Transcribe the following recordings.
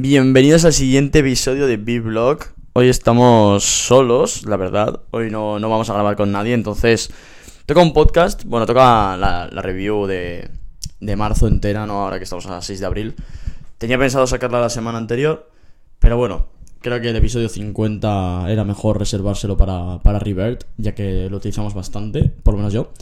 Bienvenidos al siguiente episodio de B-Vlog. Hoy estamos solos, la verdad. Hoy no, no, vamos a grabar con nadie, entonces toca un podcast. Bueno, toca la, la review de, de, marzo entera, ¿no? Ahora que estamos a 6 de abril. Tenía pensado sacarla la semana anterior, pero bueno, creo que el episodio 50 era mejor reservárselo para, para Revert, ya que lo utilizamos bastante, por lo menos yo.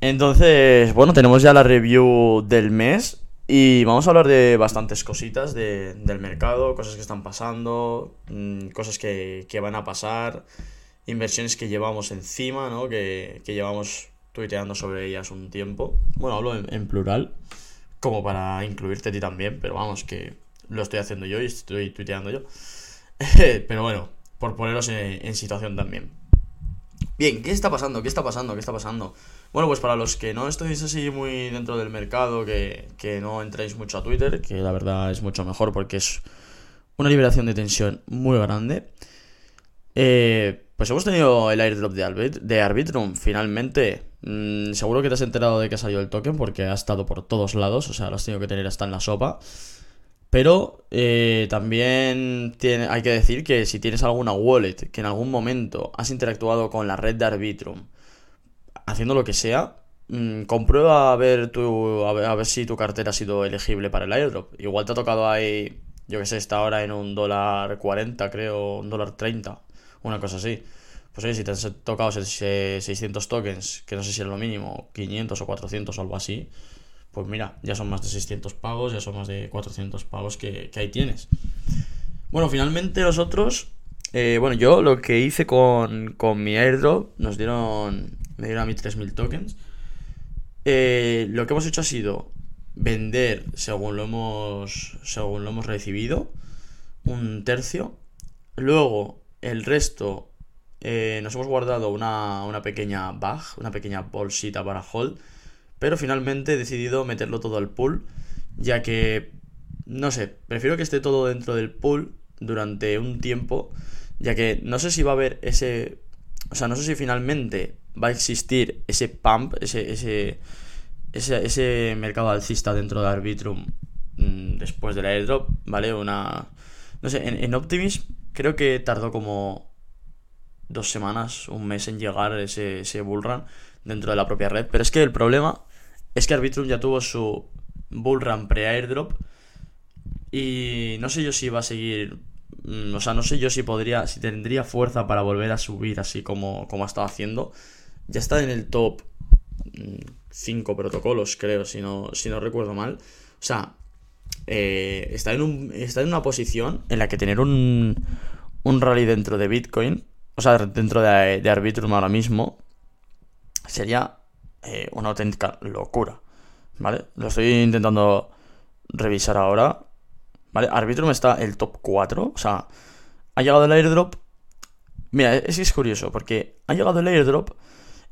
Entonces, bueno, tenemos ya la review del mes. Y vamos a hablar de bastantes cositas de, del mercado, cosas que están pasando, mmm, cosas que, que, van a pasar, inversiones que llevamos encima, ¿no? Que, que, llevamos tuiteando sobre ellas un tiempo. Bueno, hablo en, plural, como para incluirte a ti también, pero vamos, que lo estoy haciendo yo y estoy tuiteando yo. pero bueno, por poneros en situación también. Bien, ¿qué está pasando? ¿Qué está pasando? ¿Qué está pasando? Bueno, pues para los que no estéis así muy dentro del mercado, que, que, no entréis mucho a Twitter, que la verdad es mucho mejor porque es una liberación de tensión muy grande. Eh, pues hemos tenido el airdrop de, Arbit de Arbitrum, finalmente. Mm, seguro que te has enterado de que ha salido el token porque ha estado por todos lados, o sea, lo has tenido que tener hasta en la sopa. Pero eh, también tiene, hay que decir que si tienes alguna wallet que en algún momento has interactuado con la red de Arbitrum, haciendo lo que sea, mmm, comprueba a ver, tu, a ver, a ver si tu cartera ha sido elegible para el airdrop. Igual te ha tocado ahí, yo que sé, está ahora en un dólar 40, creo, un dólar 30, una cosa así. Pues oye, si te han tocado 600 tokens, que no sé si es lo mínimo, 500 o 400 o algo así, pues mira, ya son más de 600 pagos, ya son más de 400 pagos que, que ahí tienes. Bueno, finalmente nosotros, eh, bueno, yo lo que hice con, con mi airdrop, nos dieron, me dieron a mí 3.000 tokens. Eh, lo que hemos hecho ha sido vender, según lo hemos, según lo hemos recibido, un tercio. Luego, el resto, eh, nos hemos guardado una, una pequeña bag, una pequeña bolsita para hold. Pero finalmente he decidido meterlo todo al pool, ya que, no sé, prefiero que esté todo dentro del pool durante un tiempo, ya que no sé si va a haber ese... O sea, no sé si finalmente va a existir ese pump, ese, ese, ese, mercado alcista dentro de Arbitrum mmm, después del airdrop, ¿vale? Una... No sé, en, en Optimism creo que tardó como dos semanas, un mes en llegar ese, ese bullrun dentro de la propia red. Pero es que el problema es que Arbitrum ya tuvo su bullrun pre-airdrop. Y no sé yo si va a seguir. mm, O sea, no sé yo si podría. Si tendría fuerza para volver a subir así como, como ha estado haciendo. Ya está en el top 5 protocolos, creo, si no, si no recuerdo mal. O sea, eh, está, en un, está en una posición en la que tener un, un rally dentro de Bitcoin. O sea, dentro de, de Arbitrum ahora mismo. Sería eh, una auténtica locura. ¿Vale? Lo estoy intentando revisar ahora. ¿Vale? Arbitrum está el top 4. O sea, ha llegado el airdrop. Mira, es es curioso, porque ha llegado el airdrop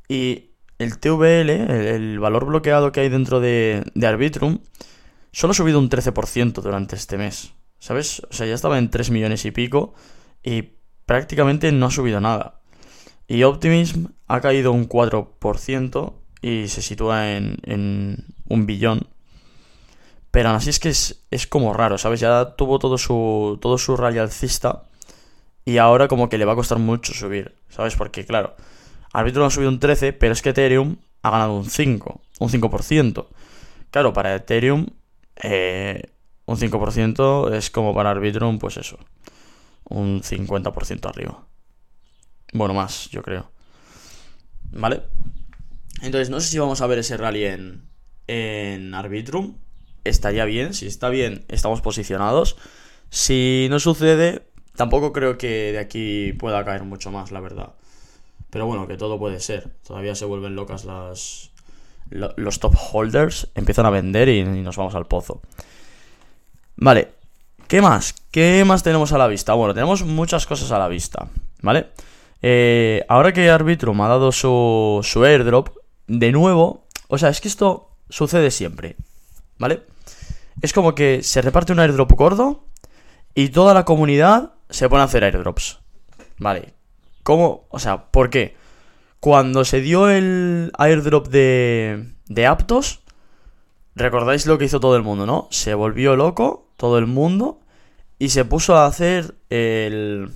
y el TVL, el, el valor bloqueado que hay dentro de, de, Arbitrum, solo ha subido un 13% durante este mes. ¿Sabes? O sea, ya estaba en 3 millones y pico y prácticamente no ha subido nada. Y Optimism ha caído un 4% y se sitúa en, en un billón. Pero aún así es que es, es, como raro, ¿sabes? Ya tuvo todo su, todo su rally alcista y ahora como que le va a costar mucho subir, ¿sabes? Porque claro, Arbitrum ha subido un 13, pero es que Ethereum ha ganado un 5, un 5%. Claro, para Ethereum eh, un 5% es como para Arbitrum, pues eso, un 50% arriba. Bueno, más, yo creo. ¿Vale? Entonces, no sé si vamos a ver ese rally en, Arbitrum. Estaría bien. Si está bien, estamos posicionados. Si no sucede, tampoco creo que de aquí pueda caer mucho más, la verdad. Pero bueno, que todo puede ser. Todavía se vuelven locas las. Los top holders empiezan a vender y, y nos vamos al pozo. Vale. ¿Qué más? ¿Qué más tenemos a la vista? Bueno, tenemos muchas cosas a la vista. ¿Vale? Eh, ahora que Arbitrum ha dado su, su airdrop, de nuevo, o sea, es que esto sucede siempre, ¿vale? Es como que se reparte un airdrop gordo y toda la comunidad se pone a hacer airdrops, ¿vale? ¿Cómo? O sea, ¿por qué? Cuando se dio el airdrop de, de Aptos, recordáis lo que hizo todo el mundo, ¿no? Se volvió loco todo el mundo y se puso a hacer el...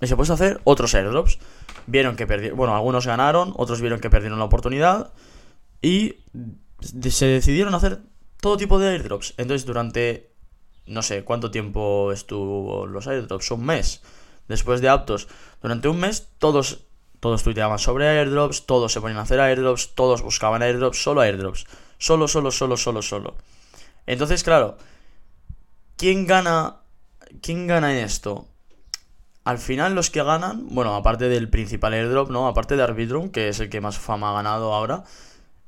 Y se puso a hacer otros airdrops. Vieron que perdieron... Bueno, algunos ganaron, otros vieron que perdieron la oportunidad. Y se decidieron hacer todo tipo de airdrops. Entonces durante... No sé cuánto tiempo estuvo los airdrops. Un mes. Después de Aptos. Durante un mes todos... Todos tuiteaban sobre airdrops, todos se ponían a hacer airdrops, todos buscaban airdrops, solo airdrops. Solo, solo, solo, solo, solo. Entonces, claro, ¿quién gana? ¿Quién gana en esto? Al final los que ganan, bueno, aparte del principal airdrop, ¿no? Aparte de Arbitrum, que es el que más fama ha ganado ahora,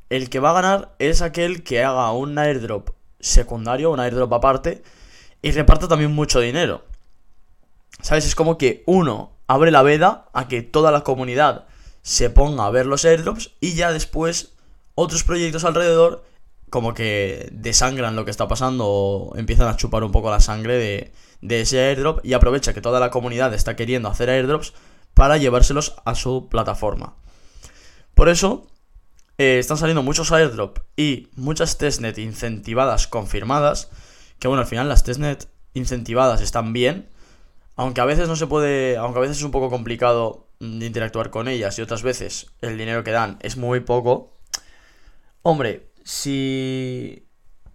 el que va a ganar es aquel que haga un airdrop secundario, un airdrop aparte, y reparta también mucho dinero. ¿Sabes? Es como que uno abre la veda a que toda la comunidad se ponga a ver los airdrops y ya después otros proyectos alrededor como que desangran lo que está pasando o empiezan a chupar un poco la sangre de, de ese airdrop y aprovecha que toda la comunidad está queriendo hacer airdrops para llevárselos a su plataforma. Por eso eh, están saliendo muchos airdrops y muchas testnet incentivadas confirmadas, que bueno, al final las testnet incentivadas están bien, aunque a veces no se puede, aunque a veces es un poco complicado interactuar con ellas y otras veces el dinero que dan es muy poco, Hombre, si.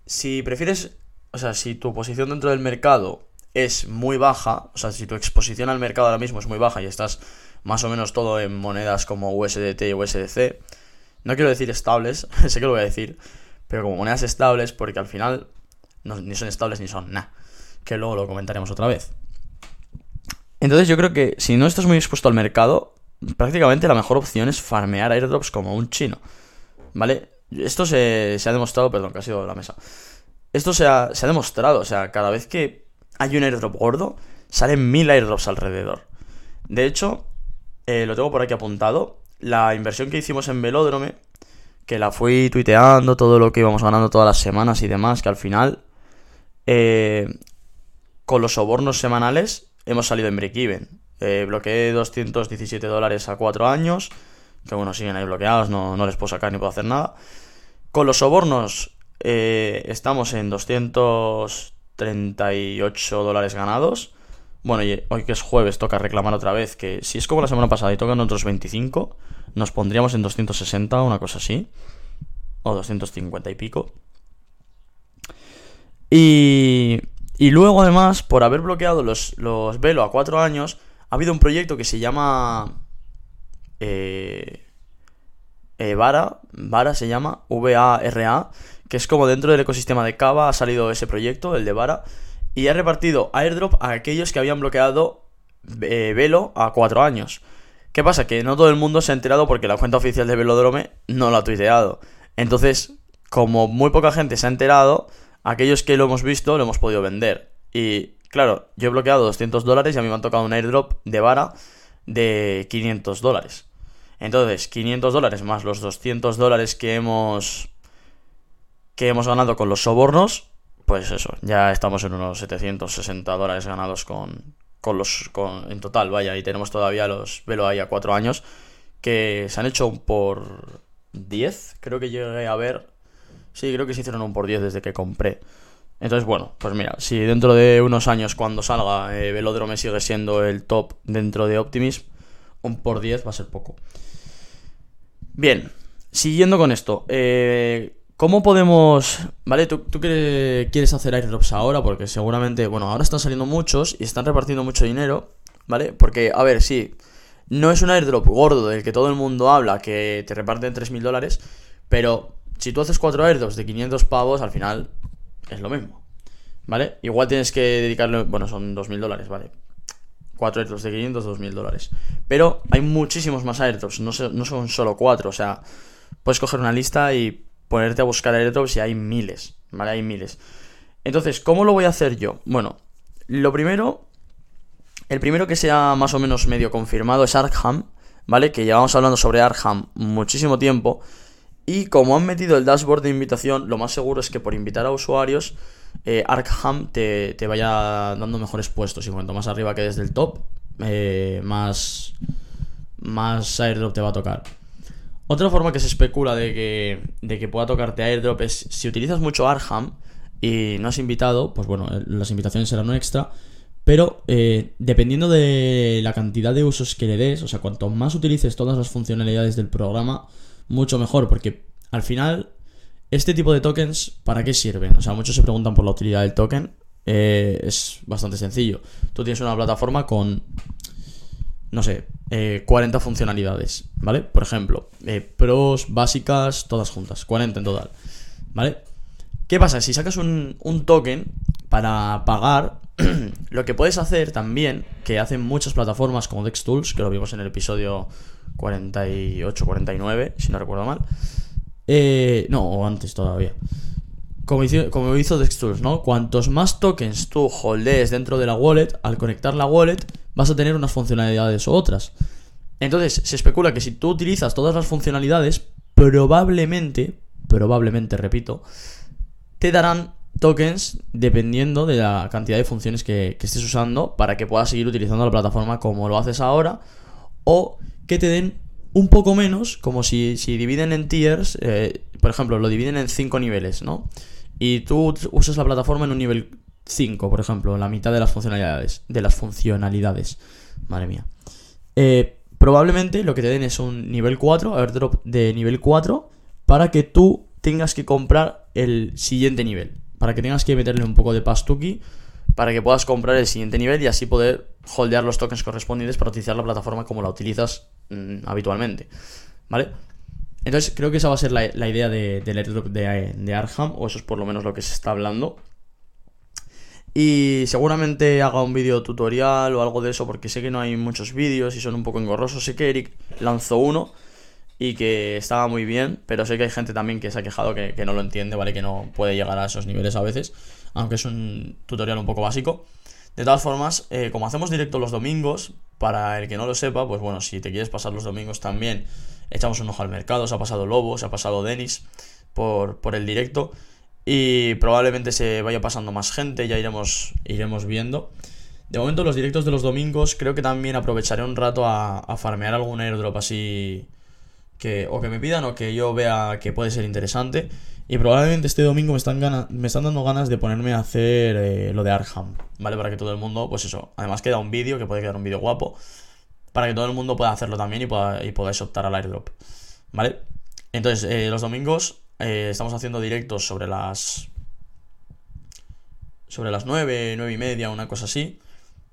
Si prefieres. O sea, si tu posición dentro del mercado es muy baja, o sea, si tu exposición al mercado ahora mismo es muy baja y estás más o menos todo en monedas como USDT y USDC, no quiero decir estables, sé que lo voy a decir, pero como monedas estables, porque al final ni son estables ni son nada, que luego lo comentaremos otra vez. Entonces yo creo que si no estás muy expuesto al mercado, prácticamente la mejor opción es farmear airdrops como un chino, ¿vale? Esto se, ha demostrado, perdón, que ha sido la mesa. Esto se ha, demostrado, o sea, cada vez que hay un airdrop gordo, salen mil airdrops alrededor. De hecho, eh, lo tengo por aquí apuntado. La inversión que hicimos en Velódrome, que la fui tuiteando, todo lo que íbamos ganando todas las semanas y demás, que al final, eh, con los sobornos semanales, hemos salido en break-even. Eh, bloqueé 217 dólares a 4 años que bueno, siguen ahí bloqueados, no, les puedo sacar ni puedo hacer nada. Con los sobornos eh, estamos en 238 dólares ganados. Bueno, hoy que es jueves toca reclamar otra vez que si es como la semana pasada y tocan otros 25, nos pondríamos en 260, una cosa así. O 250 y pico. Y, y luego además, por haber bloqueado los, los Velo a 4 años, ha habido un proyecto que se llama eh, eh, Vara, Vara se llama, V-A-R-A, que es como dentro del ecosistema de Cava ha salido ese proyecto, el de Vara, y ha repartido airdrop a aquellos que habían bloqueado eh, Velo a cuatro años. ¿Qué pasa? Que no todo el mundo se ha enterado porque la cuenta oficial de Velodrome no lo ha tuiteado. Entonces, como muy poca gente se ha enterado, aquellos que lo hemos visto lo hemos podido vender. Y claro, yo he bloqueado 200 dólares y a mí me han tocado un airdrop de vara de 500 dólares. Entonces, 500 dólares más los 200 dólares que hemos que hemos ganado con los sobornos, pues eso, ya estamos en unos 760 dólares ganados con, con los con, en total, vaya, y tenemos todavía los velo ahí a 4 años que se han hecho por 10, creo que llegué a ver. Sí, creo que se hicieron un por 10 desde que compré. Entonces, bueno, pues mira, si dentro de unos años cuando salga eh, Velodrome sigue siendo el top dentro de Optimism, un por 10 va a ser poco. Bien, siguiendo con esto, eh, ¿cómo podemos... Vale, ¿tú, tú quieres hacer airdrops ahora? Porque seguramente, bueno, ahora están saliendo muchos y están repartiendo mucho dinero, ¿vale? Porque, a ver, sí, no es un airdrop gordo del que todo el mundo habla, que te reparten 3.000 dólares, pero si tú haces 4 airdrops de 500 pavos, al final es lo mismo, ¿vale? Igual tienes que dedicarle, bueno, son 2.000 dólares, ¿vale? 4 airdrops de 500, 2000 dólares. Pero hay muchísimos más airdrops, no, son solo 4. O sea, puedes coger una lista y ponerte a buscar airdrops y hay miles, ¿vale? Hay miles. Entonces, ¿cómo lo voy a hacer yo? Bueno, lo primero, el primero que sea más o menos medio confirmado es Arkham, ¿vale? Que llevamos hablando sobre Arkham muchísimo tiempo. Y como han metido el dashboard de invitación, lo más seguro es que por invitar a usuarios eh, Arkham te, vaya dando mejores puestos. Y cuanto más arriba quedes del top, eh, más, más airdrop te va a tocar. Otra forma que se especula de que, de que pueda tocarte airdrop es si utilizas mucho Arkham y no has invitado, pues bueno, las invitaciones serán un extra. Pero eh, dependiendo de la cantidad de usos que le des, o sea, cuanto más utilices todas las funcionalidades del programa, mucho mejor, porque al final, este tipo de tokens, ¿para qué sirven? O sea, muchos se preguntan por la utilidad del token. Eh, es bastante sencillo. Tú tienes una plataforma con, no sé, 40 eh, funcionalidades, ¿vale? Por ejemplo, pros, básicas, todas juntas, 40 en total, ¿vale? ¿Qué pasa? Si sacas un, un token para pagar, lo que puedes hacer también, que hacen muchas plataformas como DexTools, que lo vimos en el episodio 48, 49, si no recuerdo mal. Eh, no, o antes todavía. Como hizo, como hizo DexTools, ¿no? Cuantos más tokens tú holdees dentro de la wallet, al conectar la wallet, vas a tener unas funcionalidades u otras. Entonces, se especula que si tú utilizas todas las funcionalidades, probablemente, probablemente, repito, te darán tokens dependiendo de la cantidad de funciones que, estés usando para que puedas seguir utilizando la plataforma como lo haces ahora o que te den un poco menos, como si, si dividen en tiers, eh, por ejemplo, lo dividen en 5 niveles, ¿no? Y tú usas la plataforma en un nivel 5, por ejemplo, la mitad de las funcionalidades. De las funcionalidades. Madre mía. Eh, probablemente lo que te den es un nivel 4, airdrop de nivel 4, para que tú tengas que comprar el siguiente nivel para que tengas que meterle un poco de pastuki para que puedas comprar el siguiente nivel y así poder holdear los tokens correspondientes para utilizar la plataforma como la utilizas mm, habitualmente. ¿Vale? Entonces creo que esa va a ser la, idea de, del airdrop de, de Arham, o eso es por lo menos lo que se está hablando. Y seguramente haga un vídeo tutorial o algo de eso, porque sé que no hay muchos vídeos y son un poco engorrosos. Sé que Eric lanzó uno, y que estaba muy bien, pero sé que hay gente también que se ha quejado que, no lo entiende, ¿vale? Que no puede llegar a esos niveles a veces, aunque es un tutorial un poco básico. De todas formas, eh, como hacemos directo los domingos, para el que no lo sepa, pues bueno, si te quieres pasar los domingos también, echamos un ojo al mercado, se ha pasado Lobo, se ha pasado Denis por, por el directo y probablemente se vaya pasando más gente, ya iremos, iremos viendo. De momento los directos de los domingos creo que también aprovecharé un rato a, a farmear algún airdrop así que o que me pidan o que yo vea que puede ser interesante. Y probablemente este domingo me están, dando ganas de ponerme a hacer eh, lo de Arkham, ¿vale? Para que todo el mundo, pues eso, además queda un vídeo, que puede quedar un vídeo guapo, para que todo el mundo pueda hacerlo también y, pueda, y podáis optar al airdrop, ¿vale? Entonces, eh, los domingos eh, estamos haciendo directos sobre las... Sobre las 9, 9 y media, una cosa así.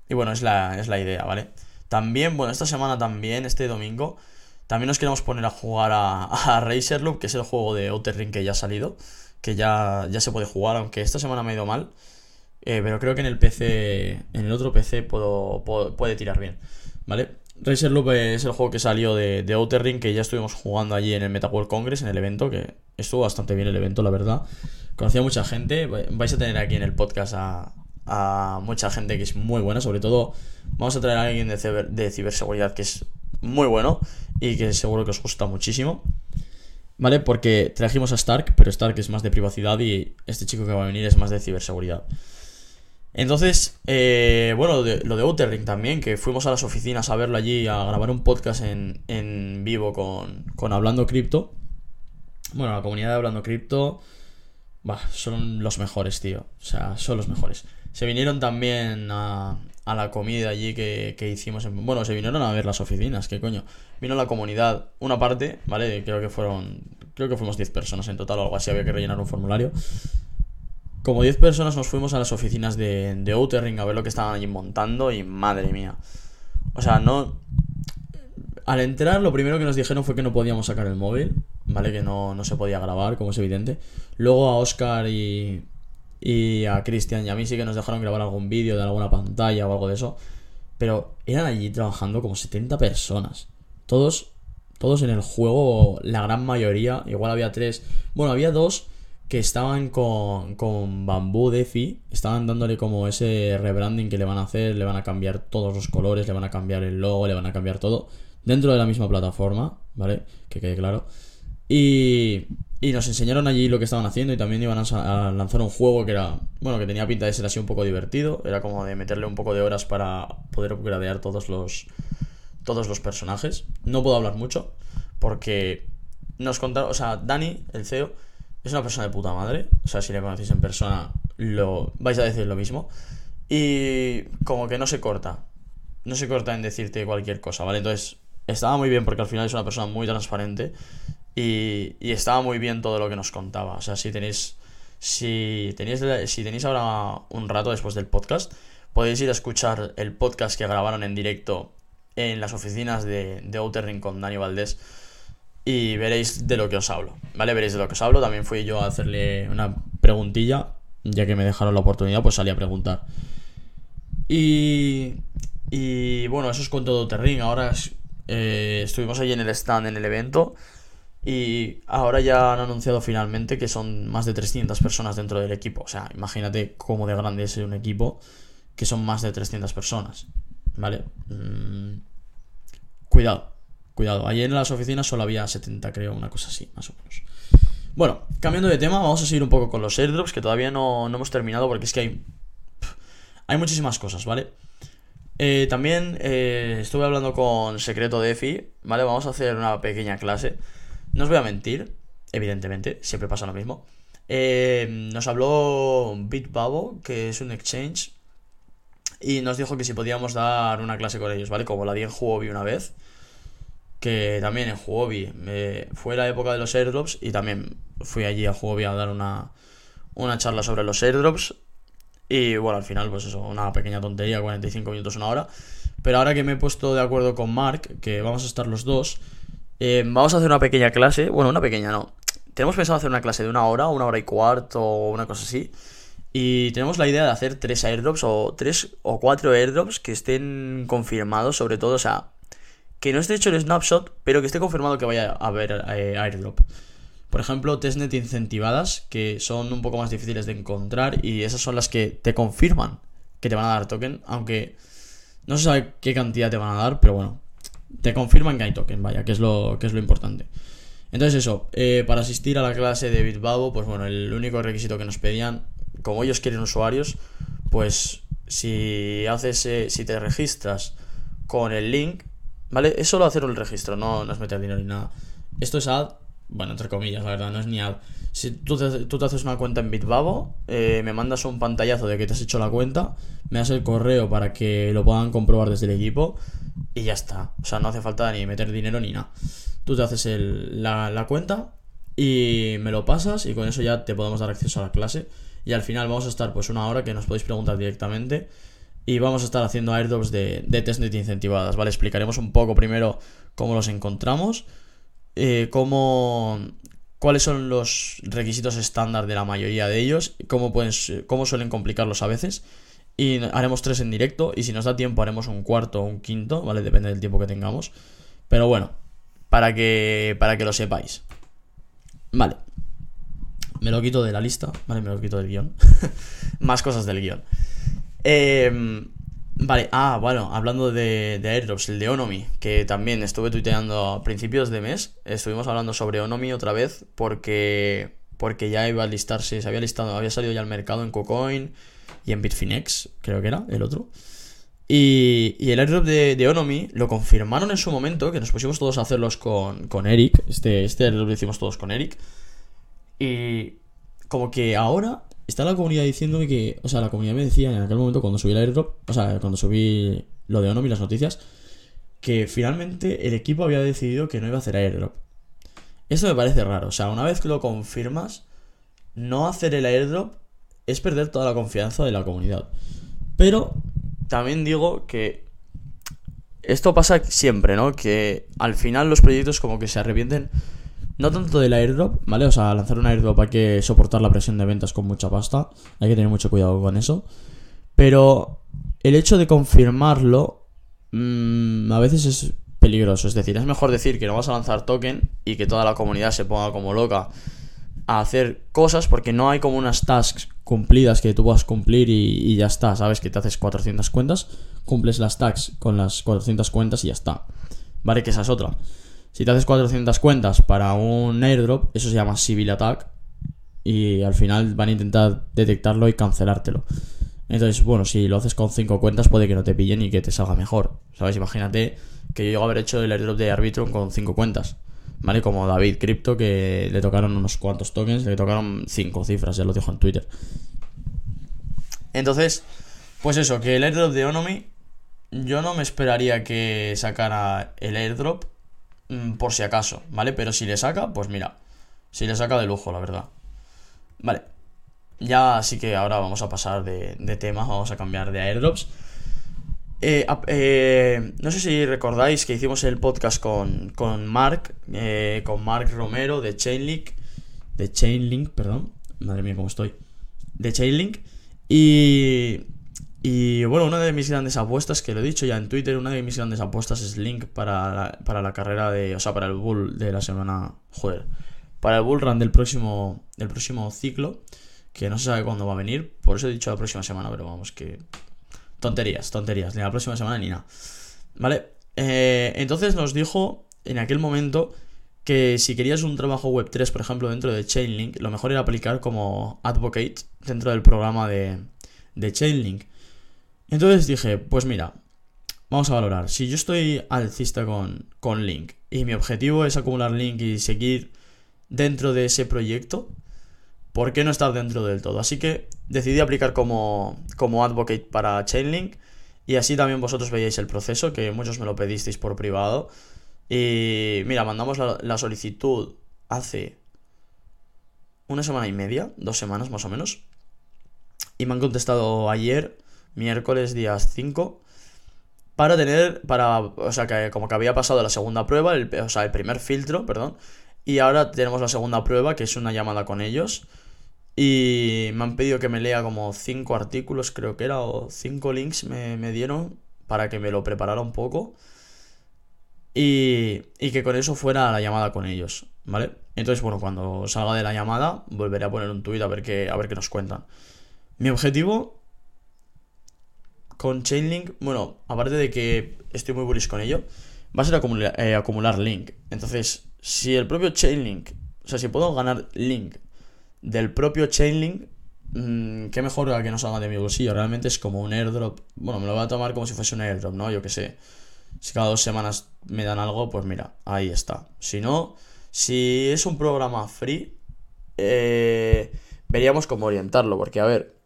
Y bueno, es la, es la idea, ¿vale? También, bueno, esta semana también, este domingo, también nos queremos poner a jugar a, a Racer Loop, que es el juego de Outer Ring que ya ha salido, que ya, ya se puede jugar, aunque esta semana me ha ido mal. Eh, pero creo que en el PC, en el otro PC puedo, puede tirar bien, ¿vale? Racer Loop es el juego que salió de, de Outer Ring, que ya estuvimos jugando allí en el MetaWorld Congress, en el evento, que estuvo bastante bien el evento, la verdad. Conocí a mucha gente, vais a tener aquí en el podcast a, mucha gente que es muy buena, sobre todo vamos a traer a alguien de ciberseguridad que es muy bueno y que seguro que os gusta muchísimo. ¿Vale? Porque trajimos a Stark, pero Stark es más de privacidad y este chico que va a venir es más de ciberseguridad. Entonces, eh, bueno, lo de, lo también, que fuimos a las oficinas a verlo allí, a grabar un podcast en, en vivo con, con Hablando Cripto. Bueno, la comunidad de Hablando Cripto, bah, son los mejores, tío. O sea, son los mejores. Se vinieron también a, a la comida allí que, hicimos. En, bueno, se vinieron a ver las oficinas, qué coño. Vino la comunidad, una parte, ¿vale? Creo que fueron, creo que fuimos 10 personas en total o algo así, había que rellenar un formulario. Como 10 personas nos fuimos a las oficinas de, de Outer Ring a ver lo que estaban allí montando y madre mía. O sea, no... Al entrar lo primero que nos dijeron fue que no podíamos sacar el móvil, ¿vale? Que no, no se podía grabar, como es evidente. Luego a Oscar y, y a Cristian y a mí sí que nos dejaron grabar algún vídeo de alguna pantalla o algo de eso. Pero eran allí trabajando como 70 personas. Todos, todos en el juego, la gran mayoría. Igual había tres. Bueno, había dos que estaban con, con Bamboo Defi. Estaban dándole como ese rebranding que le van a hacer. Le van a cambiar todos los colores, le van a cambiar el logo, le van a cambiar todo. Dentro de la misma plataforma, ¿vale? Que quede claro. Y, y nos enseñaron allí lo que estaban haciendo y también iban a, lanzar un juego que era, bueno, que tenía pinta de ser así un poco divertido. Era como de meterle un poco de horas para poder upgradear todos los, todos los personajes. No puedo hablar mucho porque nos contaron, o sea, Dani, el CEO, es una persona de puta madre. O sea, si le conocéis en persona, lo vais a decir lo mismo. Y como que no se corta. No se corta en decirte cualquier cosa, ¿vale? Entonces, estaba muy bien porque al final es una persona muy transparente. Y, y estaba muy bien todo lo que nos contaba. O sea, si tenéis. Si tenéis, si tenéis ahora un rato después del podcast, podéis ir a escuchar el podcast que grabaron en directo en las oficinas de, de Outer Ring con Dani Valdés y veréis de lo que os hablo, ¿vale? Veréis de lo que os hablo. También fui yo a hacerle una preguntilla, ya que me dejaron la oportunidad, pues salí a preguntar. Y, y bueno, eso es con todo Outer Ahora eh, estuvimos ahí en el stand, en el evento. Y ahora ya han anunciado finalmente que son más de 300 personas dentro del equipo. O sea, imagínate cómo de grande es un equipo que son más de 300 personas. ¿Vale? Mm, cuidado, cuidado. Ayer en las oficinas solo había 70, creo, una cosa así, más o menos. Bueno, cambiando de tema, vamos a seguir un poco con los airdrops, que todavía no, hemos terminado porque es que hay, hay muchísimas cosas, ¿vale? Eh, también eh, estuve hablando con Secreto de EFI, ¿vale? Vamos a hacer una pequeña clase. No os voy a mentir, evidentemente, siempre pasa lo mismo. Eh, nos habló Bitbabo, que es un exchange y nos dijo que si podíamos dar una clase con ellos, ¿vale? Como la di en Huobi una vez, que también en Huobi fue la época de los airdrops y también fui allí a Huobi a dar una, una charla sobre los airdrops. Y bueno, al final, pues eso, una pequeña tontería, 45 minutos, una hora. Pero ahora que me he puesto de acuerdo con Mark, que vamos a estar los dos, eh, vamos a hacer una pequeña clase. Bueno, una pequeña no. Tenemos pensado hacer una clase de una hora, una hora y cuarto, o una cosa así. Y tenemos la idea de hacer tres airdrops o tres o cuatro airdrops que estén confirmados, sobre todo, o sea, que no esté hecho el snapshot, pero que esté confirmado que vaya a haber eh, airdrop. Por ejemplo, testnet incentivadas, que son un poco más difíciles de encontrar y esas son las que te confirman que te van a dar token, aunque no se sabe qué cantidad te van a dar, pero bueno, te confirman que hay token, vaya, que es lo, que es lo importante. Entonces eso, eh, para asistir a la clase de Bitbabo, pues bueno, el único requisito que nos pedían como ellos quieren usuarios, pues si haces, eh, si te registras con el link, ¿vale? Es solo hacer un registro, no, no es meter dinero ni nada. Esto es ad, bueno, entre comillas, la verdad, no es ni ad. Si tú te, haces una cuenta en Bitbabo, eh, me mandas un pantallazo de que te has hecho la cuenta, me das el correo para que lo puedan comprobar desde el equipo y ya está. O sea, no hace falta ni meter dinero ni nada. Tú te haces la, la cuenta y me lo pasas y con eso ya te podemos dar acceso a la clase. Y al final vamos a estar pues una hora que nos podéis preguntar directamente. Y vamos a estar haciendo airdrops de, de testnet incentivadas, ¿vale? Explicaremos un poco primero cómo los encontramos, eh, cómo, cuáles son los requisitos estándar de la mayoría de ellos, cómo, pueden, cómo suelen complicarlos a veces. Y haremos tres en directo y si nos da tiempo haremos un cuarto o un quinto, ¿vale? Depende del tiempo que tengamos. Pero bueno, para que, para que lo sepáis. Vale. Me lo quito de la lista, ¿vale? Me lo quito del guion. Más cosas del guion. Em, vale, ah, bueno, hablando de, de, airdrops, el de Onomi, que también estuve tuiteando a principios de mes. Estuvimos hablando sobre Onomi otra vez porque, porque ya iba a listarse, se había listado, había salido ya al mercado en KuCoin y en Bitfinex, creo que era el otro. Y, y, el airdrop de, de, Onomi lo confirmaron en su momento, que nos pusimos todos a hacerlos con, con Eric. Este, este airdrop lo hicimos todos con Eric. Y como que ahora está la comunidad diciéndome que, o sea, la comunidad me decía en aquel momento cuando subí el airdrop, o sea, cuando subí lo de Onomi, las noticias, que finalmente el equipo había decidido que no iba a hacer airdrop. Esto me parece raro, o sea, una vez que lo confirmas, no hacer el airdrop es perder toda la confianza de la comunidad. Pero también digo que esto pasa siempre, ¿no? Que al final los proyectos como que se arrepienten no tanto del airdrop, ¿vale? O sea, lanzar un airdrop hay que soportar la presión de ventas con mucha pasta. Hay que tener mucho cuidado con eso. Pero el hecho de confirmarlo mmm, a veces es peligroso. Es decir, es mejor decir que no vas a lanzar token y que toda la comunidad se ponga como loca a hacer cosas porque no hay como unas tasks cumplidas que tú puedas cumplir y, ya está. Sabes que te haces 400 cuentas, cumples las tasks con las 400 cuentas y ya está. Vale, que esa es otra. Si te haces 400 cuentas para un airdrop, eso se llama civil attack. Y al final van a intentar detectarlo y cancelártelo. Entonces, bueno, si lo haces con 5 cuentas, puede que no te pillen y que te salga mejor. ¿Sabes? Imagínate que yo llego a haber hecho el airdrop de Arbitrum con 5 cuentas. ¿Vale? Como David Crypto, que le tocaron unos cuantos tokens, le tocaron 5 cifras, ya lo dijo en Twitter. Entonces, Pues eso, que el airdrop de Onomi, yo no me esperaría que sacara el airdrop mm, por si acaso, ¿vale? Pero si le saca, pues mira, si le saca de lujo, la verdad. Vale, ya sí que ahora vamos a pasar de, de tema, vamos a cambiar de airdrops. Eh, eh, no sé si recordáis que hicimos el podcast con, con Mark, eh, con Mark Romero de Chainlink, de Chainlink, perdón, madre mía cómo estoy, de Chainlink. Y, y bueno, una de mis grandes apuestas, que lo he dicho ya en Twitter, una de mis grandes apuestas es Link para la, para la carrera de, o sea, para el Bull de la semana, joder, para el Bull Run del próximo, del próximo ciclo, que no se sabe cuándo va a venir, por eso he dicho la próxima semana, pero vamos, que Tonterías, tonterías, ni la próxima semana ni nada. ¿Vale? Eh, entonces nos dijo en aquel momento que si querías un trabajo web 3, por ejemplo, dentro de Chainlink, lo mejor era aplicar como advocate dentro del programa de, de Chainlink. Entonces dije, pues mira, vamos a valorar. Si yo estoy alcista con, con Link y mi objetivo es acumular Link y seguir dentro de ese proyecto, ¿por qué no estar dentro del todo? Así que decidí aplicar como, como advocate para Chainlink y así también vosotros veíais el proceso, que muchos me lo pedisteis por privado. Y mira, mandamos la, solicitud hace una semana y media, dos semanas más o menos. Y me han contestado ayer, miércoles, día 5, para tener, para, o sea, que como que había pasado la segunda prueba, o sea, el primer filtro, perdón. Y ahora tenemos la segunda prueba, que es una llamada con ellos. Y me han pedido que me lea como cinco artículos, creo que era, o cinco links me, dieron para que me lo preparara un poco. Y, y, que con eso fuera la llamada con ellos, ¿vale? Entonces, bueno, cuando salga de la llamada, volveré a poner un tuit a ver qué, a ver qué nos cuentan. Mi objetivo con Chainlink, bueno, aparte de que estoy muy bullish con ello, va a ser acumular, eh, acumular link. Entonces, si el propio Chainlink, o sea, si puedo ganar link del propio Chainlink, mmm, qué mejor que no salga de mi bolsillo. Realmente es como un airdrop. Bueno, me lo voy a tomar como si fuese un airdrop, ¿no? Yo qué sé. Si cada dos semanas me dan algo, pues mira, ahí está. Si no, si es un programa free, eh, veríamos cómo orientarlo. Porque, a ver,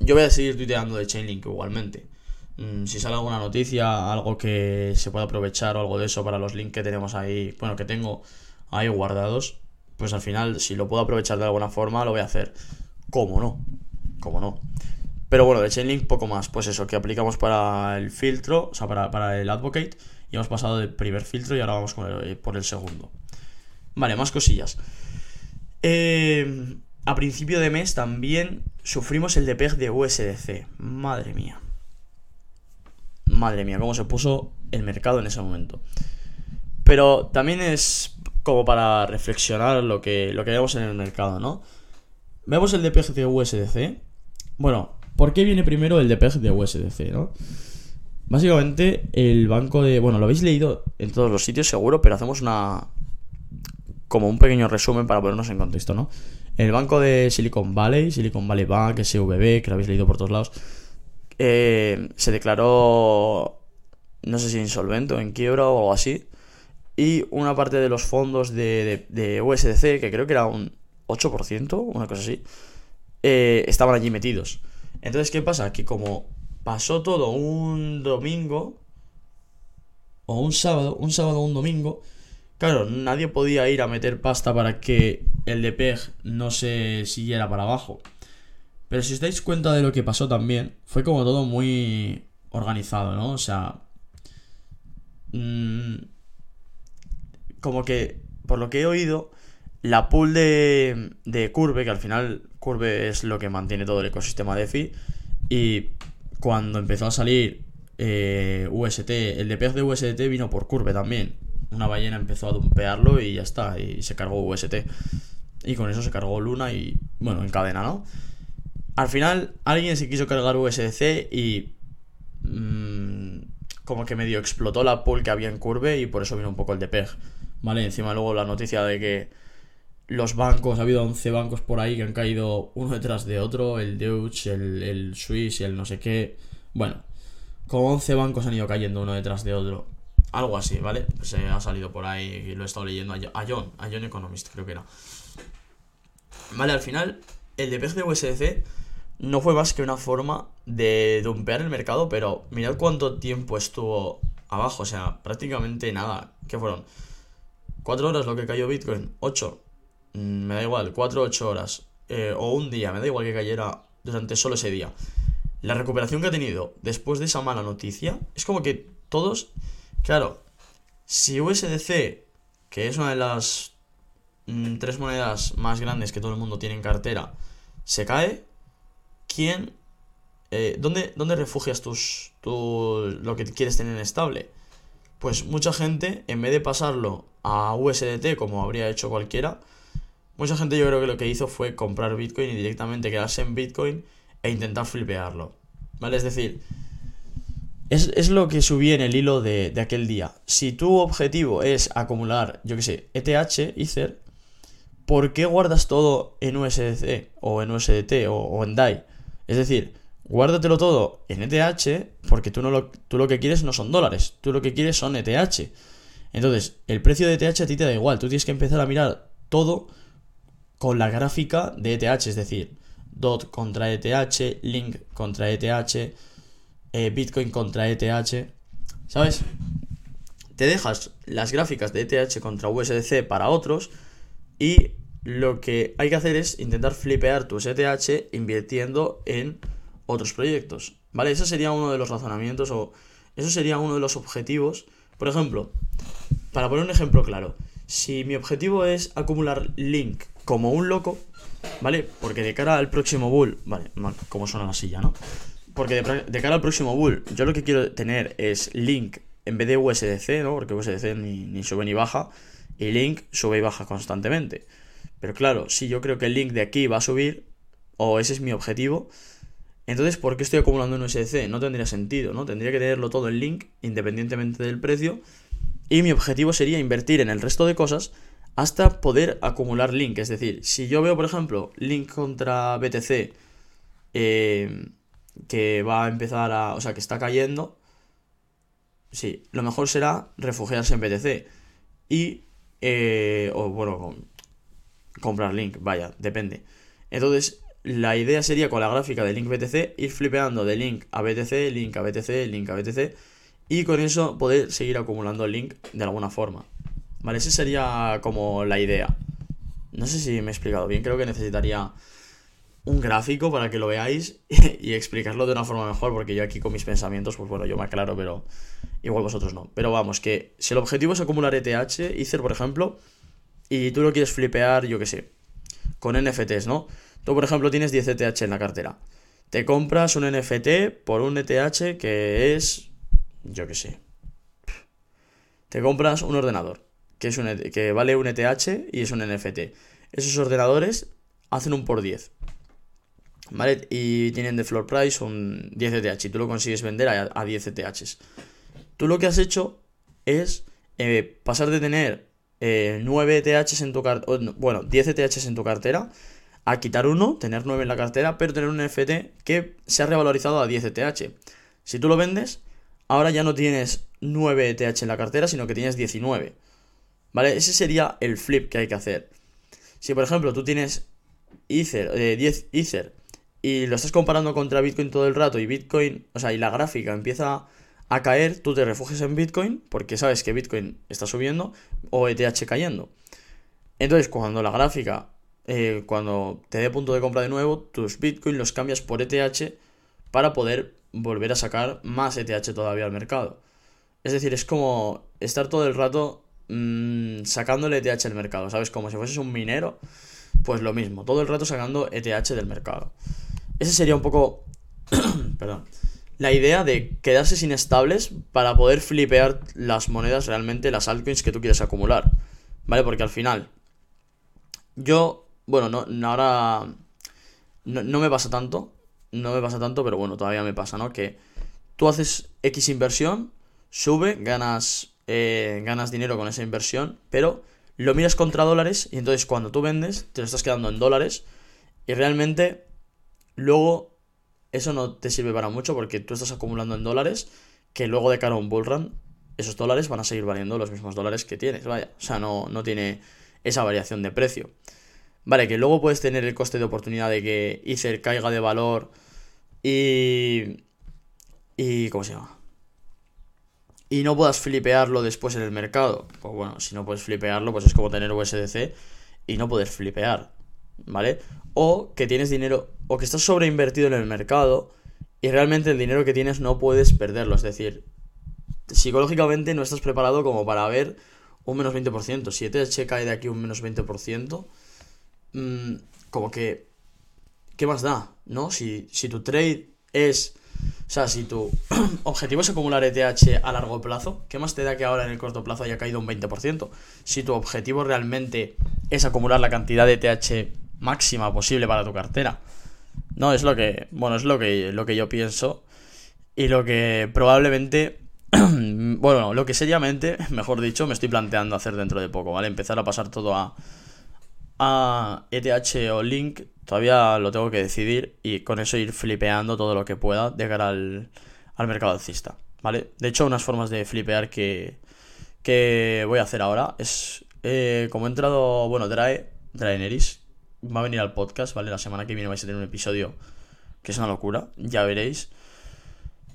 yo voy a seguir tuiteando de Chainlink igualmente. Mm, si sale alguna noticia, algo que se pueda aprovechar o algo de eso para los links que tenemos ahí, bueno, que tengo ahí guardados, pues al final, si lo puedo aprovechar de alguna forma, lo voy a hacer. ¿Cómo no? ¿Cómo no? Pero bueno, de Chainlink poco más. Pues eso, que aplicamos para el filtro, o sea, para, el advocate. Y hemos pasado del primer filtro y ahora vamos por el segundo. Vale, más cosillas. Eh, a principio de mes también sufrimos el depeg de USDC. Madre mía. Madre mía, cómo se puso el mercado en ese momento. Pero también es como para reflexionar lo que, lo que vemos en el mercado, ¿no? Vemos el DPG de USDC. Bueno, ¿por qué viene primero el DPG de USDC, no? Básicamente, el banco de. Bueno, lo habéis leído en todos los sitios, seguro, pero hacemos una. Como un pequeño resumen para ponernos en contexto, ¿no? El banco de Silicon Valley, Silicon Valley Bank, SVB, que lo habéis leído por todos lados, eh, se declaró. No sé si insolvente o en quiebra o algo así y una parte de los fondos de, USDC, que creo que era un 8%, una cosa así, eh, estaban allí metidos. Entonces, ¿qué pasa? Que como pasó todo un domingo, o un sábado, un sábado o un domingo, claro, nadie podía ir a meter pasta para que el DPEG no se siguiera para abajo. Pero si os dais cuenta de lo que pasó también, fue como todo muy organizado, ¿no? O sea... Mmm, como que, por lo que he oído, la pool de, de Curve, que al final Curve es lo que mantiene todo el ecosistema DeFi, y cuando empezó a salir eh, UST, el DPEG de USDT vino por Curve también. Una ballena empezó a dumpearlo y ya está, y se cargó UST. Y con eso se cargó Luna y, bueno, en cadena, ¿no? Al final, alguien se quiso cargar USDC y. Mmm, como que medio explotó la pool que había en Curve y por eso vino un poco el DPEG. ¿vale? Encima luego la noticia de que los bancos, ha habido 11 bancos por ahí que han caído uno detrás de otro, el Deutsche, el, el Swiss y el no sé qué. Bueno, como 11 bancos han ido cayendo uno detrás de otro. Algo así, ¿vale? Se ha salido por ahí y lo he estado leyendo a John, a John Economist creo que era. Vale, al final, el DPG de USDC no fue más que una forma de dumpear el mercado, pero mirad cuánto tiempo estuvo abajo, o sea, prácticamente nada. ¿Qué fueron? ¿Cuatro horas lo que cayó Bitcoin? ¿Ocho? Mm, me da igual, cuatro o ocho horas. Eh, o un día, me da igual que cayera durante solo ese día. La recuperación que ha tenido después de esa mala noticia es como que todos, claro, si USDC, que es una de las mm, tres monedas más grandes que todo el mundo tiene en cartera, se cae, ¿quién eh, ¿dónde, ¿dónde, refugias tus, tu, lo que quieres tener estable? Pues mucha gente, en vez de pasarlo a USDT como habría hecho cualquiera, mucha gente yo creo que lo que hizo fue comprar Bitcoin y directamente quedarse en Bitcoin e intentar flipearlo. ¿Vale? Es decir, es, lo que subí en el hilo de, aquel día. Si tu objetivo es acumular, yo que sé, ETH, Ether, ¿por qué guardas todo en USDC o en USDT o, o en DAI? Es decir, guárdatelo todo en ETH porque tú, no lo, tú lo que quieres no son dólares, tú lo que quieres son ETH. Entonces, el precio de ETH a ti te da igual, tú tienes que empezar a mirar todo con la gráfica de ETH, es decir, DOT contra ETH, Link contra ETH, eh, Bitcoin contra ETH, ¿sabes? Te dejas las gráficas de ETH contra USDC para otros y lo que hay que hacer es intentar flipear tus ETH invirtiendo en otros proyectos. ¿Vale? Ese sería uno de los razonamientos o eso sería uno de los objetivos. Por ejemplo, para poner un ejemplo claro, si mi objetivo es acumular Link como un loco, ¿vale? Porque de cara al próximo bull, vale, como suena la silla, ¿no? Porque de, cara al próximo bull, yo lo que quiero tener es Link en vez de USDC, ¿no? Porque USDC ni, sube ni baja, y Link sube y baja constantemente. Pero claro, si yo creo que el Link de aquí va a subir, o ese es mi objetivo, entonces, ¿por qué estoy acumulando en USDC? No tendría sentido, ¿no? Tendría que tenerlo todo en Link, independientemente del precio. Y mi objetivo sería invertir en el resto de cosas hasta poder acumular Link. Es decir, si yo veo, por ejemplo, Link contra BTC, eh, que va a empezar a... O sea, que está cayendo, sí, lo mejor será refugiarse en BTC. Y... Eh, o bueno, comprar Link, vaya, depende. Entonces, la idea sería con la gráfica de Link BTC ir flipeando de Link a BTC, Link a BTC, Link a BTC y con eso poder seguir acumulando Link de alguna forma. Vale, esa sería como la idea. No sé si me he explicado bien, creo que necesitaría un gráfico para que lo veáis y explicarlo de una forma mejor, porque yo aquí con mis pensamientos, pues bueno, yo me aclaro, pero igual vosotros no. Pero vamos, que si el objetivo es acumular ETH, Ether, por ejemplo, y tú lo quieres flipear, yo qué sé, con NFTs, ¿no? Tú, por ejemplo, tienes 10 ETH en la cartera. Te compras un NFT por un ETH que es. Yo qué sé. Te compras un ordenador que, es un, e que vale un ETH y es un NFT. Esos ordenadores hacen un por 10. ¿Vale? Y tienen de floor price un 10 ETH y tú lo consigues vender a, 10 ETHs. Tú lo que has hecho es eh, pasar de tener 9 eh, ETHs en tu cartera, bueno, 10 ETHs en tu cartera a quitar uno, tener 9 en la cartera, pero tener un NFT que se ha revalorizado a 10 ETH. Si tú lo vendes, ahora ya no tienes 9 ETH en la cartera, sino que tienes 19. ¿Vale? Ese sería el flip que hay que hacer. Si por ejemplo tú tienes Ether, 10 eh, Ether y lo estás comparando contra Bitcoin todo el rato y Bitcoin, o sea, y la gráfica empieza a caer, tú te refugias en Bitcoin porque sabes que Bitcoin está subiendo o ETH cayendo. Entonces, cuando la gráfica eh, cuando te dé punto de compra de nuevo, tus Bitcoin los cambias por ETH para poder volver a sacar más ETH todavía al mercado. Es decir, es como estar todo el rato mmm, sacando el ETH al mercado, ¿sabes? Como si fueses un minero, pues lo mismo, todo el rato sacando ETH del mercado. Ese sería un poco, perdón, la idea de quedarse sin estables para poder flipear las monedas realmente, las altcoins que tú quieres acumular, ¿vale? Porque al final, yo bueno, no, ahora no, me pasa tanto, no me pasa tanto, pero bueno, todavía me pasa, ¿no? Que tú haces X inversión, sube, ganas, eh, ganas dinero con esa inversión, pero lo miras contra dólares y entonces cuando tú vendes te lo estás quedando en dólares y realmente luego eso no te sirve para mucho porque tú estás acumulando en dólares que luego de cara a un bullrun esos dólares van a seguir valiendo los mismos dólares que tienes, vaya, o sea, no, no tiene esa variación de precio. Vale, que luego puedes tener el coste de oportunidad de que Ether caiga de valor y... y ¿Cómo se llama? Y no puedas flipearlo después en el mercado. Pues bueno, si no puedes flipearlo, pues es como tener USDC y no poder flipear. ¿Vale? O que tienes dinero, o que estás sobreinvertido en el mercado y realmente el dinero que tienes no puedes perderlo. Es decir, psicológicamente no estás preparado como para ver un menos 20%. Si ETH cae de aquí un menos 20%, mmm, como que... ¿Qué más da? ¿No? Si, si tu trade es... O sea, si tu objetivo es acumular ETH a largo plazo, ¿qué más te da que ahora en el corto plazo haya caído un 20%? Si tu objetivo realmente es acumular la cantidad de ETH máxima posible para tu cartera. No, es lo que, bueno, es lo que, lo que yo pienso y lo que probablemente, bueno, lo que seriamente, mejor dicho, me estoy planteando hacer dentro de poco, ¿vale? Empezar a pasar todo a, a ETH o Link, todavía lo tengo que decidir y con eso ir flipeando todo lo que pueda de cara al, al mercado alcista, ¿vale? De hecho, unas formas de flipear que, que voy a hacer ahora es, eh, como he entrado, bueno, Drae, Draeneris, va a venir al podcast, ¿vale? La semana que viene vais a tener un episodio que es una locura, ya veréis.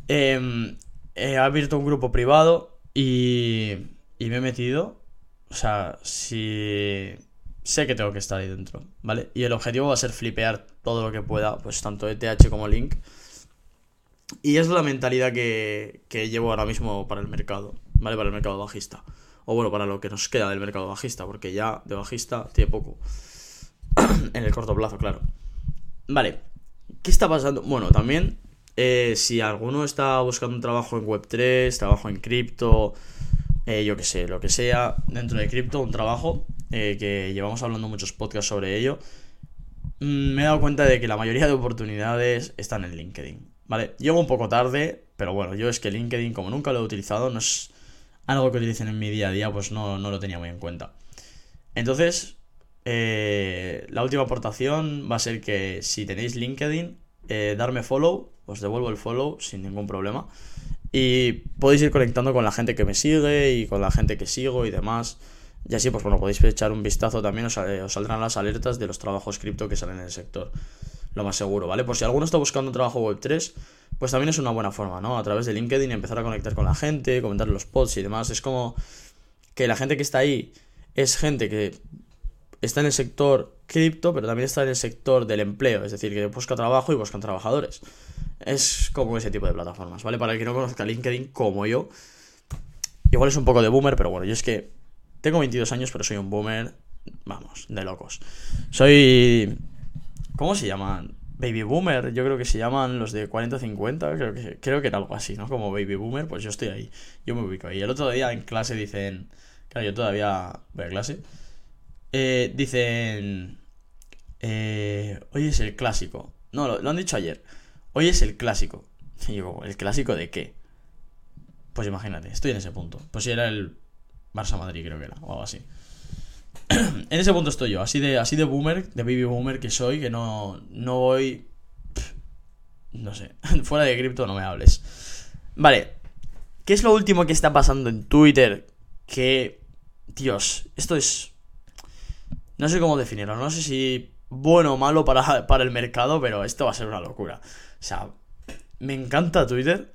Eh, he abierto un grupo privado y, y me he metido. O sea, si sé que tengo que estar ahí dentro, ¿vale? Y el objetivo va a ser flipear todo lo que pueda, pues tanto ETH como Link. Y es la mentalidad que, que llevo ahora mismo para el mercado, ¿vale? Para el mercado bajista. O bueno, para lo que nos queda del mercado bajista, porque ya de bajista tiene poco. En el corto plazo, claro. Vale, ¿qué está pasando? Bueno, también eh, si alguno está buscando un trabajo en Web3, trabajo en cripto, eh, yo qué sé, lo que sea, dentro de cripto, un trabajo eh, que llevamos hablando muchos podcasts sobre ello, mm, me he dado cuenta de que la mayoría de oportunidades están en LinkedIn. ¿Vale? Llego un poco tarde, pero bueno, yo es que LinkedIn, como nunca lo he utilizado, no es algo que utilicen en mi día a día, pues no, no lo tenía muy en cuenta. Entonces, eh, la última aportación va a ser que si tenéis LinkedIn, eh, darme follow, os devuelvo el follow sin ningún problema. Y podéis ir conectando con la gente que me sigue y con la gente que sigo y demás. Y así, pues bueno, podéis echar un vistazo también, os, os saldrán las alertas de los trabajos cripto que salen en el sector. Lo más seguro, ¿vale? Por si alguno está buscando trabajo web 3, pues también es una buena forma, ¿no? A través de LinkedIn empezar a conectar con la gente, comentar los posts y demás. Es como que la gente que está ahí es gente que está en el sector cripto, pero también está en el sector del empleo, es decir, que busca trabajo y buscan trabajadores. Es como ese tipo de plataformas, ¿vale? Para el que no conozca LinkedIn como yo, igual es un poco de boomer, pero bueno, yo es que tengo 22 años, pero soy un boomer, vamos, de locos. Soy... ¿Cómo se llaman? Baby Boomer, yo creo que se llaman los de 40-50, creo que, creo que era algo así, ¿no? Como Baby Boomer, pues yo estoy ahí, yo me ubico ahí. El otro día en clase dicen, claro, yo todavía voy a clase, eh, dicen, eh, hoy es el clásico. No, lo, han dicho ayer. Hoy es el clásico. Y digo, ¿el clásico de qué? Pues imagínate, estoy en ese punto. Pues si era el Barça Madrid, creo que era, o algo así. en ese punto estoy yo, así de, así de boomer, de baby boomer que soy, que no, no voy. No sé, fuera de cripto no me hables. Vale, ¿qué es lo último que está pasando en Twitter? Que, Dios, esto es no sé cómo definirlo, no sé si bueno o malo para, el mercado, pero esto va a ser una locura. O sea, me encanta Twitter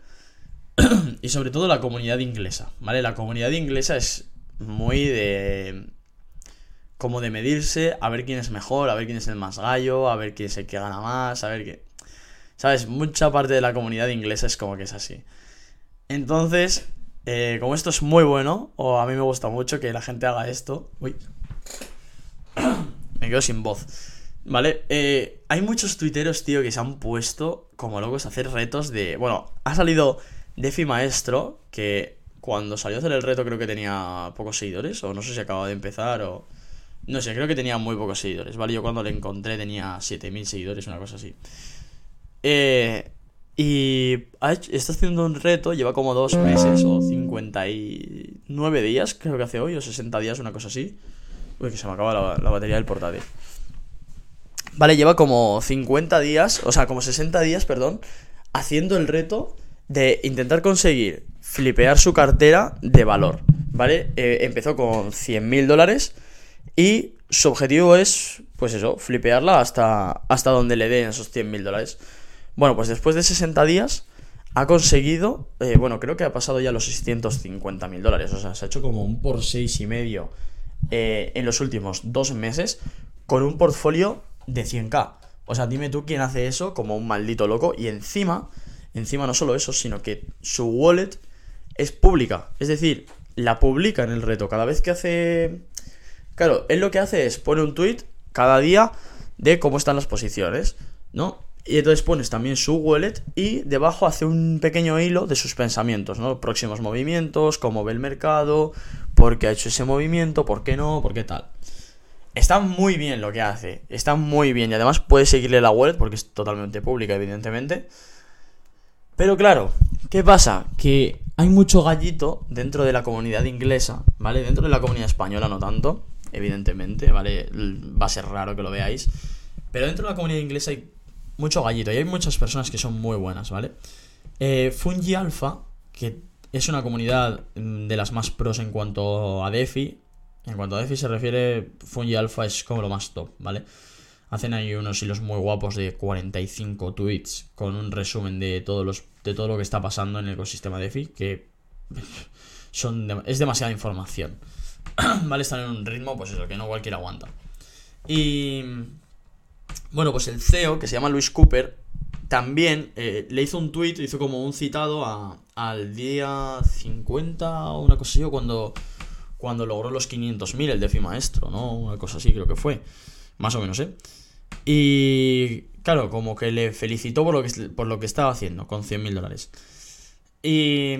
y sobre todo la comunidad inglesa, ¿vale? La comunidad inglesa es muy de... como de medirse, a ver quién es mejor, a ver quién es el más gallo, a ver quién es el que gana más, a ver qué... ¿Sabes? Mucha parte de la comunidad inglesa es como que es así. Entonces, eh, como esto es muy bueno, o a mí me gusta mucho que la gente haga esto... Uy, me quedo sin voz. ¿Vale? Eh, hay muchos tuiteros, tío, que se han puesto como locos a hacer retos de... Bueno, ha salido Defi Maestro, que cuando salió a hacer el reto creo que tenía pocos seguidores, o no sé si acaba de empezar, o... No sé, creo que tenía muy pocos seguidores, ¿vale? Yo cuando le encontré tenía 7000 seguidores, una cosa así. Eh, y está haciendo un reto, lleva como dos meses o 59 días, creo que hace hoy, o 60 días, una cosa así. Uy, que se me acaba la, batería del portátil. Vale, lleva como 50 días, o sea, como 60 días, perdón, haciendo el reto de intentar conseguir flipear su cartera de valor, ¿vale? Eh, empezó con 100 mil dólares y su objetivo es, pues eso, flipearla hasta, hasta donde le den esos 100 mil dólares. Bueno, pues después de 60 días ha conseguido, eh, bueno, creo que ha pasado ya los 650 mil dólares. O sea, se ha hecho como un por seis y medio eh, en los últimos dos meses con un portfolio de 100k. O sea, dime tú quién hace eso como un maldito loco. Y encima, encima no solo eso, sino que su wallet es pública. Es decir, la publica en el reto. Cada vez que hace... Claro, él lo que hace es pone un tweet cada día de cómo están las posiciones, ¿no? Y entonces pones también su wallet y debajo hace un pequeño hilo de sus pensamientos, ¿no? Próximos movimientos, cómo ve el mercado, por qué ha hecho ese movimiento, por qué no, por qué tal. Está muy bien lo que hace, está muy bien y además puedes seguirle la wallet porque es totalmente pública, evidentemente. Pero claro, ¿qué pasa? Que hay mucho gallito dentro de la comunidad inglesa, ¿vale? Dentro de la comunidad española no tanto, evidentemente, ¿vale? Va a ser raro que lo veáis. Pero dentro de la comunidad inglesa hay mucho gallito y hay muchas personas que son muy buenas, ¿vale? Eh, Fungi Alpha, que es una comunidad mm, de las más pros en cuanto a DeFi. En cuanto a DeFi se refiere, Fungi Alpha es como lo más top, ¿vale? Hacen ahí unos hilos muy guapos de 45 tweets con un resumen de, todos los, de todo lo que está pasando en el ecosistema DeFi, que son es demasiada información. ¿Vale? Están en un ritmo, pues eso, que no cualquiera aguanta. Y bueno, pues el CEO, que se llama Luis Cooper, también eh, le hizo un tweet, hizo como un citado a, al día 50 o una cosa así, cuando, cuando logró los 500.000 el DeFi maestro, ¿no? Una cosa así creo que fue, más o menos, ¿eh? Y claro, como que le felicitó por lo que, por lo que estaba haciendo con 100.000 dólares. Y,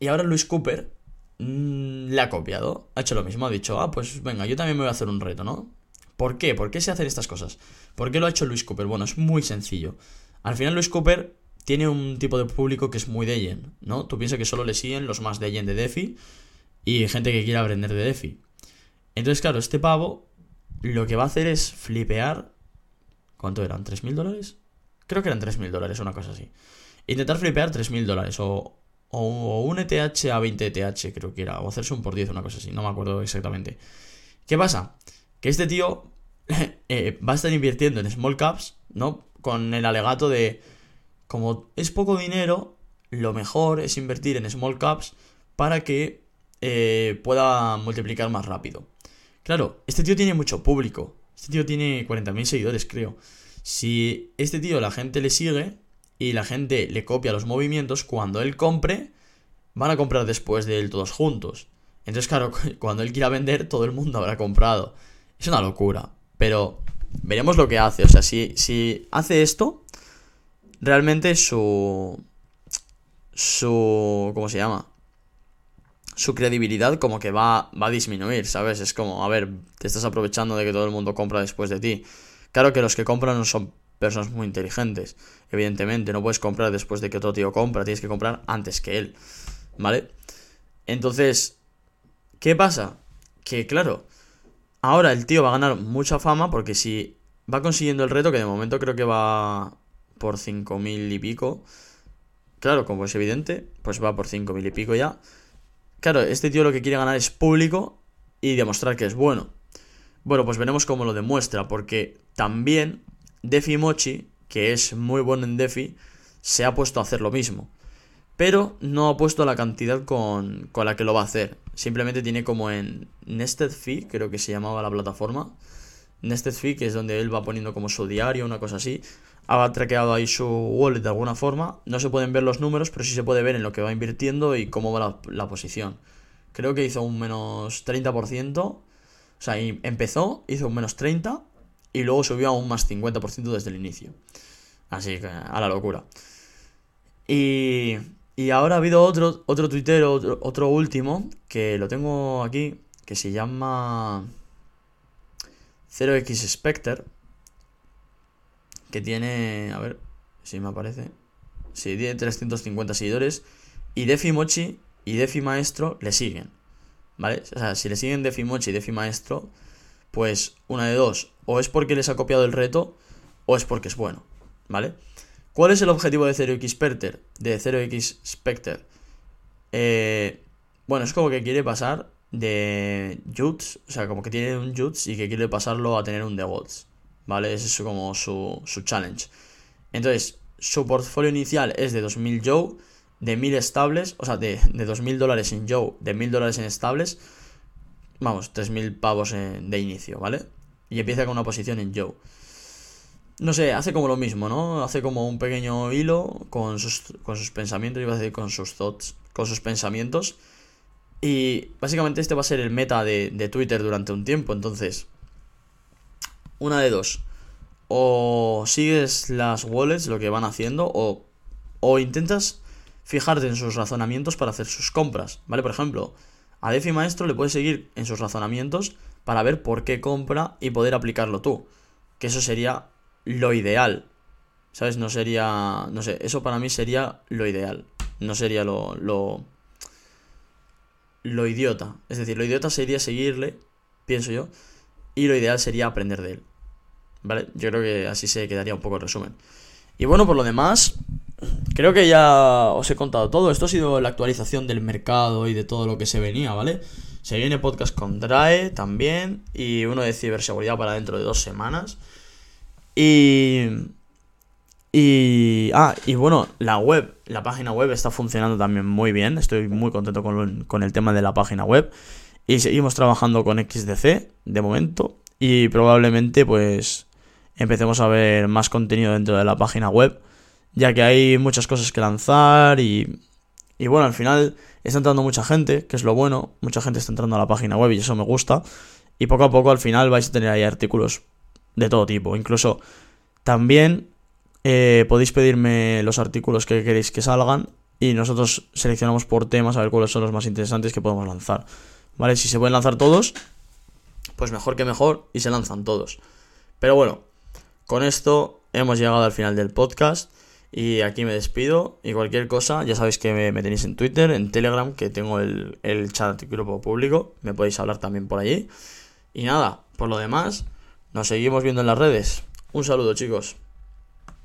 y ahora Luis Cooper mm, le ha copiado, ha hecho lo mismo, ha dicho, ah, pues venga, yo también me voy a hacer un reto, ¿no? ¿Por qué? ¿Por qué se hacen estas cosas? ¿Por qué lo ha hecho Luis Cooper? Bueno, es muy sencillo. Al final Luis Cooper tiene un tipo de público que es muy Deyen, ¿no? Tú piensas que solo le siguen los más Deyen de DeFi y gente que quiera aprender de DeFi. Entonces, claro, este pavo lo que va a hacer es flipear... ¿Cuánto eran? ¿3.000 dólares? Creo que eran 3.000 dólares, una cosa así. Intentar flipear 3.000 dólares o, o, un ETH a 20 ETH, creo que era. O hacerse un por 10, una cosa así. No me acuerdo exactamente. ¿Qué pasa? que este tío eh, va a estar invirtiendo en small caps, ¿no? Con el alegato de, como es poco dinero, lo mejor es invertir en small caps para que eh, pueda multiplicar más rápido. Claro, este tío tiene mucho público. Este tío tiene 40.000 seguidores, creo. Si este tío la gente le sigue y la gente le copia los movimientos, cuando él compre, van a comprar después de él todos juntos. Entonces, claro, cuando él quiera vender, todo el mundo habrá comprado. Es una locura. Pero veremos lo que hace. O sea, si, si hace esto, realmente su. Su. ¿Cómo se llama? Su credibilidad como que va, va a disminuir, ¿sabes? Es como, a ver, te estás aprovechando de que todo el mundo compra después de ti. Claro que los que compran no son personas muy inteligentes. Evidentemente, no puedes comprar después de que otro tío compra, tienes que comprar antes que él. ¿Vale? Entonces, ¿qué pasa? Que claro, Ahora el tío va a ganar mucha fama porque si va consiguiendo el reto, que de momento creo que va por 5.000 y pico. Claro, como es evidente, pues va por 5.000 y pico ya. Claro, este tío lo que quiere ganar es público y demostrar que es bueno. Bueno, pues veremos cómo lo demuestra, porque también Defi Mochi, que es muy bueno en Defi, se ha puesto a hacer lo mismo pero no ha puesto la cantidad con, la que lo va a hacer. Simplemente tiene como en Nested Fee, creo que se llamaba la plataforma. Nested Fee, que es donde él va poniendo como su diario, una cosa así. Ha traqueado ahí su wallet de alguna forma. No se pueden ver los números, pero sí se puede ver en lo que va invirtiendo y cómo va la, posición. Creo que hizo un menos 30%. O sea, empezó, hizo un menos 30 y luego subió a un más 50% desde el inicio. Así que a la locura. Y y ahora ha habido otro, otro tuitero, otro, último, que lo tengo aquí, que se llama 0x Spectre, que tiene, a ver si me aparece, sí, tiene 350 seguidores, y Defi Mochi y Defi Maestro le siguen, ¿vale? O sea, si le siguen Defi Mochi y Defi Maestro, pues una de dos, o es porque les ha copiado el reto, o es porque es bueno, ¿vale? ¿Cuál es el objetivo de 0x Spectre? De 0x Spectre. Eh, bueno, es como que quiere pasar de Juts, o sea, como que tiene un Juts y que quiere pasarlo a tener un DevOps, ¿vale? Ese es como su, su challenge. Entonces, su portfolio inicial es de 2000 Joe, de 1000 estables, o sea, de, de 2000 dólares en Joe, de 1000 dólares en estables, vamos, 3000 pavos de inicio, ¿vale? Y empieza con una posición en Joe. No sé, hace como lo mismo, ¿no? Hace como un pequeño hilo con sus, con sus pensamientos, iba a decir con sus thoughts, con sus pensamientos. Y básicamente este va a ser el meta de, de Twitter durante un tiempo, entonces, una de dos o sigues las wallets, lo que van haciendo, o, o intentas fijarte en sus razonamientos para hacer sus compras, ¿vale? Por ejemplo, a Defi Maestro le puedes seguir en sus razonamientos para ver por qué compra y poder aplicarlo tú. Que eso sería lo ideal. ¿Sabes? No sería. No sé, eso para mí sería lo ideal. No sería lo. lo. lo idiota. Es decir, lo idiota sería seguirle, pienso yo. Y lo ideal sería aprender de él. ¿Vale? Yo creo que así se quedaría un poco el resumen. Y bueno, por lo demás, creo que ya os he contado todo. Esto ha sido la actualización del mercado y de todo lo que se venía, ¿vale? Se viene podcast con DRAE también y uno de ciberseguridad para dentro de dos semanas. Y... Y... Ah, y bueno, la web, la página web está funcionando también muy bien. Estoy muy contento con, con el tema de la página web. Y seguimos trabajando con XDC de momento. Y probablemente pues empecemos a ver más contenido dentro de la página web, ya que hay muchas cosas que lanzar y, y bueno, al final está entrando mucha gente, que es lo bueno, mucha gente está entrando a la página web y eso me gusta, y poco a poco al final vais a tener ahí artículos de todo tipo, incluso también eh, podéis pedirme los artículos que queréis que salgan y nosotros seleccionamos por temas a ver cuáles son los más interesantes que podemos lanzar. ¿Vale? Si se pueden lanzar todos, pues mejor que mejor y se lanzan todos. Pero bueno, con esto hemos llegado al final del podcast y aquí me despido y cualquier cosa ya sabéis que me, tenéis en Twitter, en Telegram, que tengo el, el chat grupo público, me podéis hablar también por allí. Y nada, por lo demás, nos seguimos viendo en las redes. Un saludo chicos.